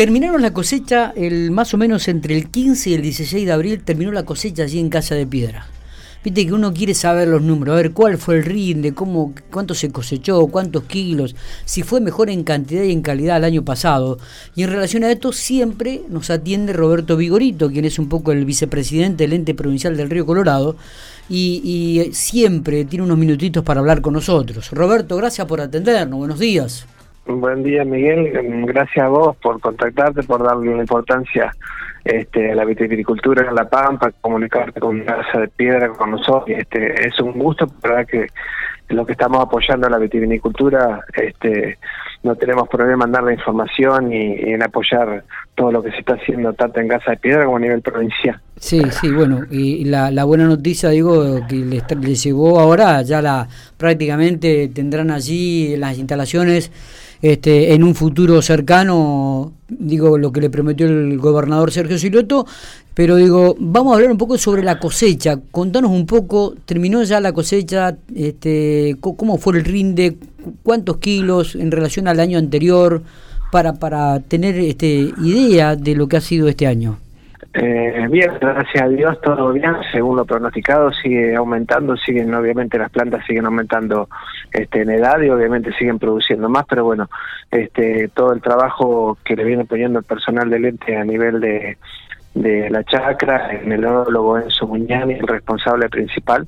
terminaron la cosecha el más o menos entre el 15 y el 16 de abril, terminó la cosecha allí en Casa de Piedra. Viste que uno quiere saber los números, a ver cuál fue el rinde, cómo, cuánto se cosechó, cuántos kilos, si fue mejor en cantidad y en calidad el año pasado. Y en relación a esto siempre nos atiende Roberto Vigorito, quien es un poco el vicepresidente del ente provincial del Río Colorado, y, y siempre tiene unos minutitos para hablar con nosotros. Roberto, gracias por atendernos, buenos días. Buen día, Miguel. Gracias a vos por contactarte, por darle una importancia este, la vitivinicultura en La Pampa, comunicarte con Casa de Piedra con nosotros. Este, es un gusto, verdad que lo que estamos apoyando a la vitivinicultura, este, no tenemos problema en dar la información y, en apoyar todo lo que se está haciendo tanto en Casa de Piedra como a nivel provincial. Sí, sí, bueno, y la, la buena noticia, digo, que les, les llegó ahora, ya la prácticamente tendrán allí las instalaciones este, en un futuro cercano, digo, lo que le prometió el gobernador Sergio Siloto, pero digo, vamos a hablar un poco sobre la cosecha. Contanos un poco, terminó ya la cosecha, este, cómo fue el rinde, cuántos kilos en relación al año anterior, para, para tener este, idea de lo que ha sido este año. Eh, bien, gracias a Dios, todo bien, según lo pronosticado, sigue aumentando, siguen, obviamente las plantas siguen aumentando este, en edad y obviamente siguen produciendo más, pero bueno, este, todo el trabajo que le viene poniendo el personal del ente a nivel de, de la chacra, el en Enzo Muñani, el responsable principal,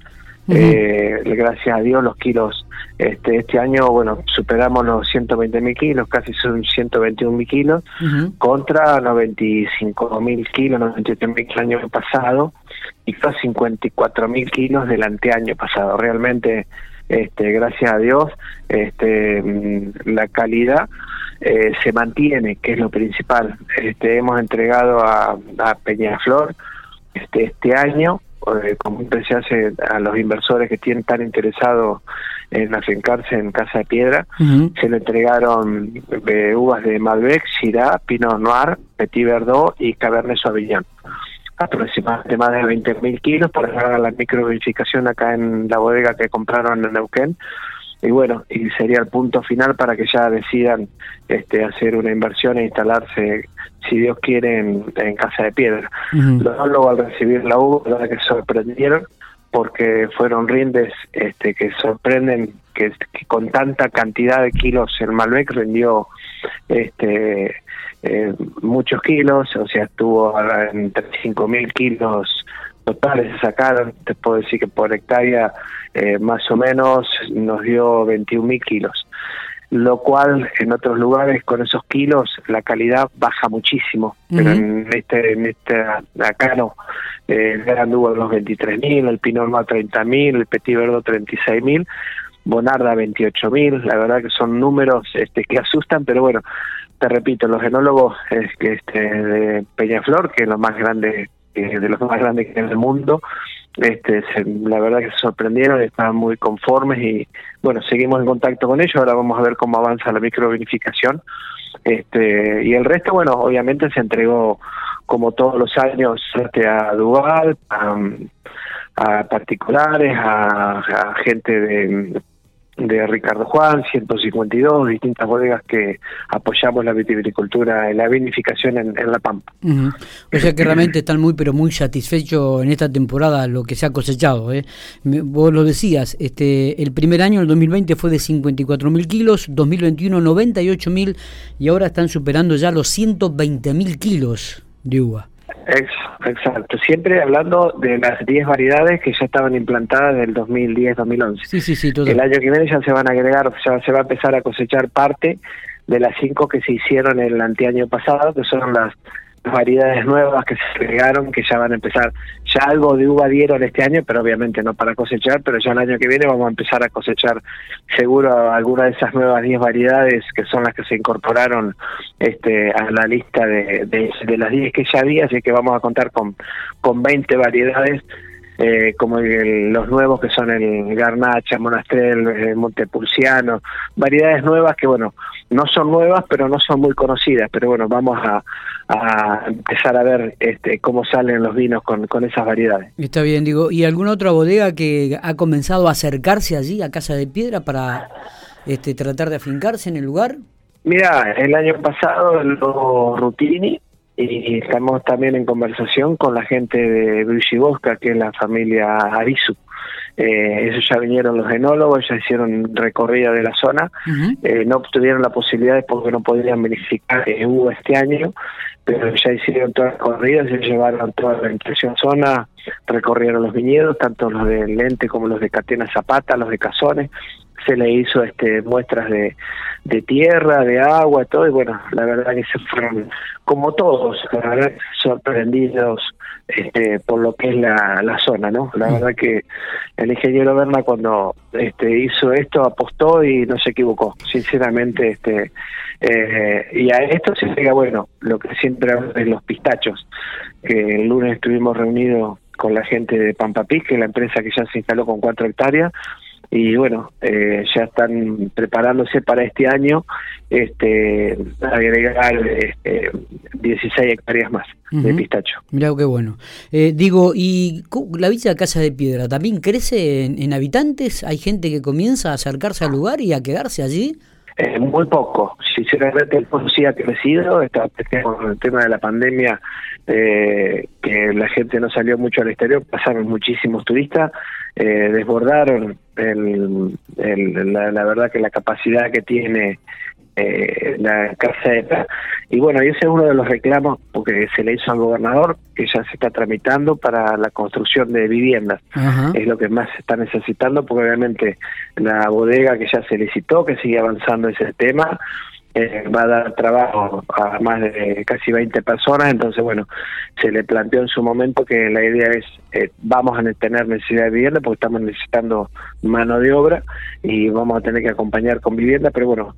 eh, gracias a Dios los kilos este este año bueno superamos los 120 mil kilos casi son 121 mil kilos contra 95 mil kilos 97 mil el año pasado y casi 54 mil kilos del anteaño pasado. Realmente este gracias a Dios este mm, la calidad eh, se mantiene que es lo principal. Este hemos entregado a, a Peñaflor este este año eh, como se hace a los inversores que tienen tan interesados en afincarse en Casa de Piedra, se le entregaron eh, uvas de Malbec, Syrah, Pinot Noir, Petit Verdot y Cabernet Sauvignon. Aproximadamente más de 20.000 kilos para hacer la microverificación acá en la bodega que compraron en Neuquén y bueno, y sería el punto final para que ya decidan este, hacer una inversión e instalarse, si Dios quiere, en, Casa de Piedra. Luego al recibir la uva, la verdad que sorprendieron porque fueron rindes este, que sorprenden que, con tanta cantidad de kilos el Malbec rindió este, eh, muchos kilos, o sea, estuvo entre 5.000 kilos totales se sacaron, te puedo decir que por hectárea eh, más o menos nos dio 21 mil kilos, lo cual en otros lugares con esos kilos la calidad baja muchísimo, pero en este, en este acá no, eh, el Gran Dugo los 23 mil, el Pinot Noir 30 mil, el Petit Verdot 36 mil, Bonarda 28 mil, la verdad que son números este, que asustan, pero bueno, te repito, los genólogos este, de Peñaflor, que es lo más grande de los más grandes que en el mundo. Este, la verdad que se sorprendieron, estaban muy conformes y bueno, seguimos en contacto con ellos, ahora vamos a ver cómo avanza la microvinificación. Este, y el resto, bueno, obviamente se entregó como todos los años a Duval, a, particulares, a gente de de Ricardo Juan, 152, distintas bodegas que apoyamos la vitivinicultura y la vinificación en, La Pampa. O sea que realmente están muy, pero muy satisfechos en esta temporada lo que se ha cosechado. ¿eh? Vos lo decías, este, el primer año, el 2020, fue de 54 mil kilos, 2021 98 mil y ahora están superando ya los 120 mil kilos de uva. Exacto, siempre hablando de las 10 variedades que ya estaban implantadas del 2010-2011. Sí, sí, sí, El año que viene ya se van a agregar, ya se va a empezar a cosechar parte de las 5 que se hicieron el anteaño pasado, que son las variedades nuevas que se agregaron, que ya van a empezar. Ya algo de uva dieron este año, pero obviamente no para cosechar, pero ya el año que viene vamos a empezar a cosechar seguro alguna de esas nuevas 10 variedades que son las que se incorporaron este a la lista de, de, las 10 que ya había, así que vamos a contar con, con 20 variedades eh, como los nuevos que son el Garnacha, Monastrel, eh, Montepulciano, variedades nuevas que bueno, no son nuevas pero no son muy conocidas, pero bueno, vamos a, empezar a ver este, cómo salen los vinos con, con esas variedades. Está bien, digo, ¿y alguna otra bodega que ha comenzado a acercarse allí a Casa de Piedra para este, tratar de afincarse en el lugar? Mira, el año pasado lo Rutini y estamos también en conversación con la gente de Bosca, que es la familia Arisu. Eh, ellos ya vinieron los genólogos, ya hicieron recorrida de la zona, eh, no obtuvieron la posibilidad porque no podían verificar que hubo este año, pero ya hicieron todas las corridas, ya llevaron toda la impresión zona, recorrieron los viñedos, tanto los de Lente como los de Catena Zapata, los de Cazones, se le hizo este muestras de, de tierra, de agua, todo, y bueno, la verdad que se fueron, como todos, la verdad, sorprendidos este, por lo que es la, la zona, ¿no? La mm. verdad que el ingeniero Berna cuando este, hizo esto apostó y no se equivocó, sinceramente, este, eh, y a esto se llega, bueno, lo que siempre hablo de los pistachos, que el lunes estuvimos reunidos con la gente de Pampa que es la empresa que ya se instaló con cuatro hectáreas, y bueno, eh, ya están preparándose para este año este, agregar este, 16 hectáreas más de pistacho. Mira qué bueno. Eh, digo, ¿y la Villa Casa de Piedra también crece en, habitantes? ¿Hay gente que comienza a acercarse al lugar y a quedarse allí? Eh, muy poco. Sinceramente, el pueblo sí ha crecido. Está, con el tema de la pandemia, eh, que la gente no salió mucho al exterior, pasaron muchísimos turistas, eh, desbordaron el, la, verdad que la capacidad que tiene eh, la casa y bueno y ese es uno de los reclamos porque se le hizo al gobernador que ya se está tramitando para la construcción de viviendas. Es lo que más se está necesitando porque obviamente la bodega que ya se licitó que sigue avanzando ese tema eh, va a dar trabajo a más de casi 20 personas, entonces bueno, se le planteó en su momento que la idea es, eh, vamos a tener necesidad de vivienda porque estamos necesitando mano de obra y vamos a tener que acompañar con vivienda, pero bueno,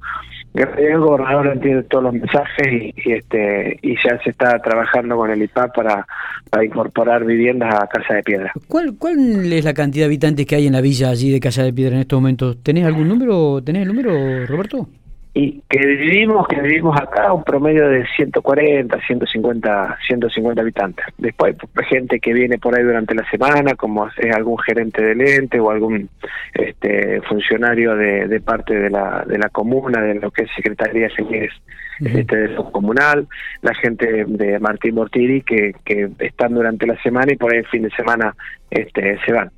el gobernador entiende todos los mensajes y, este y ya se está trabajando con el IPA para, para incorporar viviendas a Casa de Piedra. ¿Cuál, ¿Cuál es la cantidad de habitantes que hay en la villa allí de Casa de Piedra en estos momentos? ¿Tenés algún número? ¿Tenés el número, Roberto? Y que vivimos que vivimos acá un promedio de 140 150 150 habitantes. Después hay gente que viene por ahí durante la semana como es algún gerente del ente o algún este funcionario de, de parte de la de la comuna de lo que es secretaría de este, de comunal la gente de Martín Mortiri que que están durante la semana y por ahí el fin de semana este se van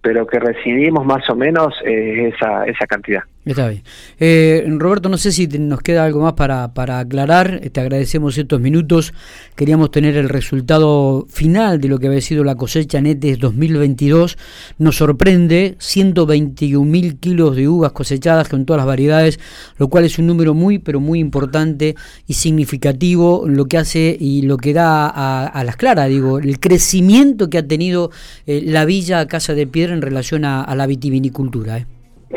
pero que recibimos más o menos eh, esa esa cantidad Está bien. Eh, Roberto, no sé si nos queda algo más para, para aclarar. Te agradecemos estos minutos. Queríamos tener el resultado final de lo que había sido la cosecha NETES 2022. Nos sorprende 121 mil kilos de uvas cosechadas con todas las variedades, lo cual es un número muy, pero muy importante y significativo, lo que hace y lo que da a, las claras, digo, el crecimiento que ha tenido eh, la villa Casa de Piedra en relación a, la vitivinicultura.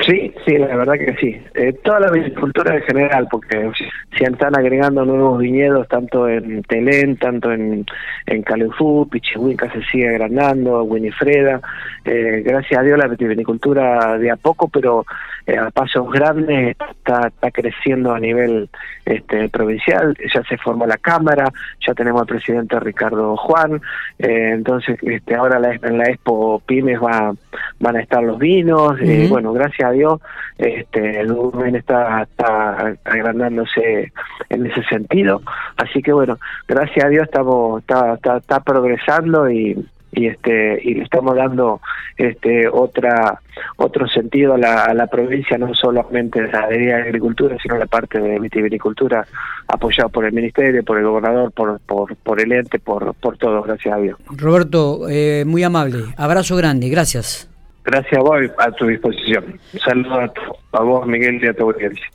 Sí, sí, la verdad que sí. Eh, toda la viticultura en general, porque se están agregando nuevos viñedos tanto en Telén, tanto en, en Calefú, Pichihuinca se sigue agrandando, Winifreda. Eh, gracias a Dios la vitivinicultura de a poco, pero eh, a pasos grandes está, está creciendo a nivel este, provincial. Ya se formó la Cámara, ya tenemos al presidente Ricardo Juan. Eh, entonces, este, ahora la, en la Expo Pymes va, van a estar los vinos. bueno, gracias a Dios este, el volumen está, agrandándose en ese sentido. Así que bueno, gracias a Dios estamos está, está, está progresando y este y le estamos dando este otra otro sentido a la, provincia no solamente la de agricultura sino la parte de vitivinicultura apoyado por el ministerio por el gobernador por por, por el ente por por todos gracias a Dios. Roberto eh, muy amable. Abrazo grande gracias gracias a vos a tu disposición. Saludos a, a vos Miguel y a tu audiencia